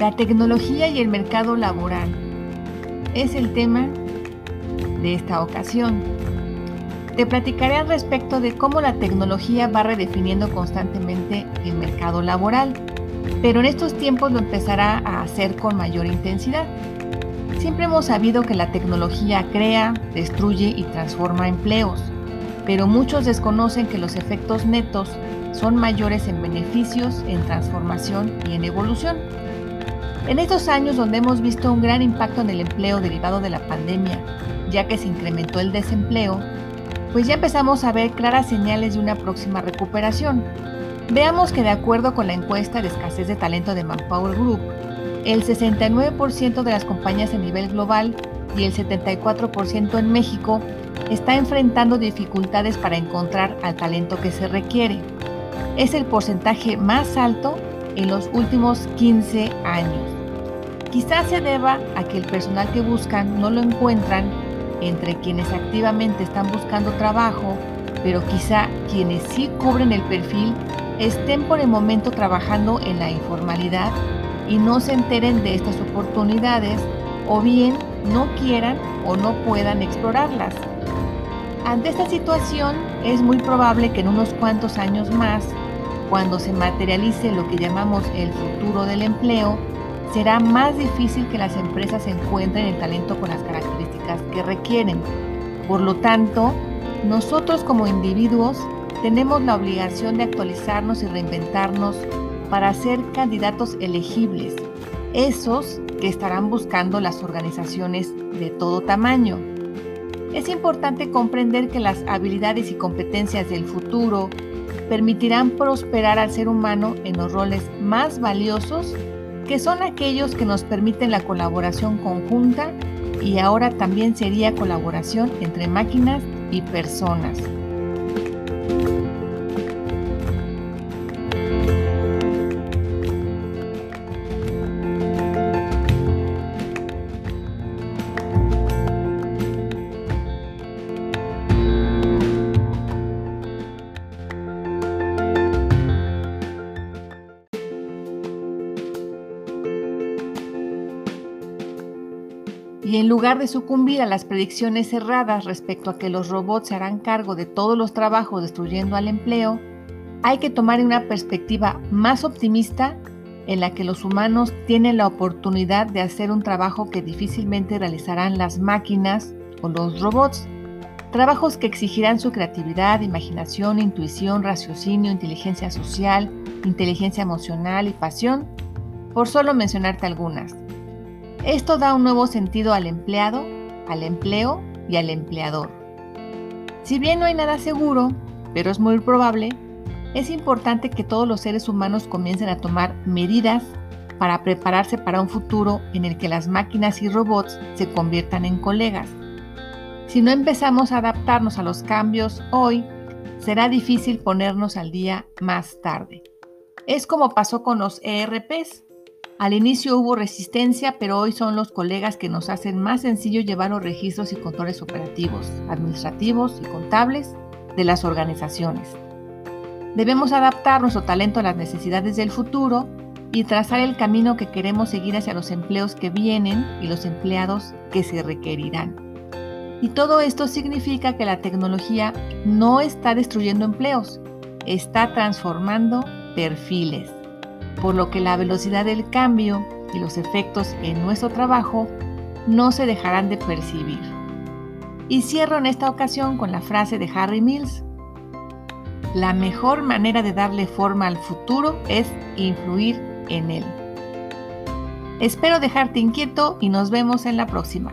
La tecnología y el mercado laboral es el tema de esta ocasión. Te platicaré al respecto de cómo la tecnología va redefiniendo constantemente el mercado laboral, pero en estos tiempos lo empezará a hacer con mayor intensidad. Siempre hemos sabido que la tecnología crea, destruye y transforma empleos, pero muchos desconocen que los efectos netos son mayores en beneficios, en transformación y en evolución. En estos años donde hemos visto un gran impacto en el empleo derivado de la pandemia, ya que se incrementó el desempleo, pues ya empezamos a ver claras señales de una próxima recuperación. Veamos que de acuerdo con la encuesta de escasez de talento de Manpower Group, el 69% de las compañías a nivel global y el 74% en México está enfrentando dificultades para encontrar al talento que se requiere. Es el porcentaje más alto en los últimos 15 años. Quizás se deba a que el personal que buscan no lo encuentran entre quienes activamente están buscando trabajo, pero quizá quienes sí cubren el perfil estén por el momento trabajando en la informalidad y no se enteren de estas oportunidades o bien no quieran o no puedan explorarlas. Ante esta situación es muy probable que en unos cuantos años más, cuando se materialice lo que llamamos el futuro del empleo, será más difícil que las empresas encuentren el talento con las características que requieren. Por lo tanto, nosotros como individuos tenemos la obligación de actualizarnos y reinventarnos para ser candidatos elegibles, esos que estarán buscando las organizaciones de todo tamaño. Es importante comprender que las habilidades y competencias del futuro permitirán prosperar al ser humano en los roles más valiosos que son aquellos que nos permiten la colaboración conjunta y ahora también sería colaboración entre máquinas y personas. Y en lugar de sucumbir a las predicciones erradas respecto a que los robots se harán cargo de todos los trabajos destruyendo al empleo, hay que tomar una perspectiva más optimista en la que los humanos tienen la oportunidad de hacer un trabajo que difícilmente realizarán las máquinas o los robots. Trabajos que exigirán su creatividad, imaginación, intuición, raciocinio, inteligencia social, inteligencia emocional y pasión, por solo mencionarte algunas. Esto da un nuevo sentido al empleado, al empleo y al empleador. Si bien no hay nada seguro, pero es muy probable, es importante que todos los seres humanos comiencen a tomar medidas para prepararse para un futuro en el que las máquinas y robots se conviertan en colegas. Si no empezamos a adaptarnos a los cambios hoy, será difícil ponernos al día más tarde. Es como pasó con los ERPs. Al inicio hubo resistencia, pero hoy son los colegas que nos hacen más sencillo llevar los registros y controles operativos, administrativos y contables de las organizaciones. Debemos adaptar nuestro talento a las necesidades del futuro y trazar el camino que queremos seguir hacia los empleos que vienen y los empleados que se requerirán. Y todo esto significa que la tecnología no está destruyendo empleos, está transformando perfiles por lo que la velocidad del cambio y los efectos en nuestro trabajo no se dejarán de percibir. Y cierro en esta ocasión con la frase de Harry Mills. la mejor manera de darle forma al futuro es influir en él. Espero dejarte inquieto y nos vemos en la próxima.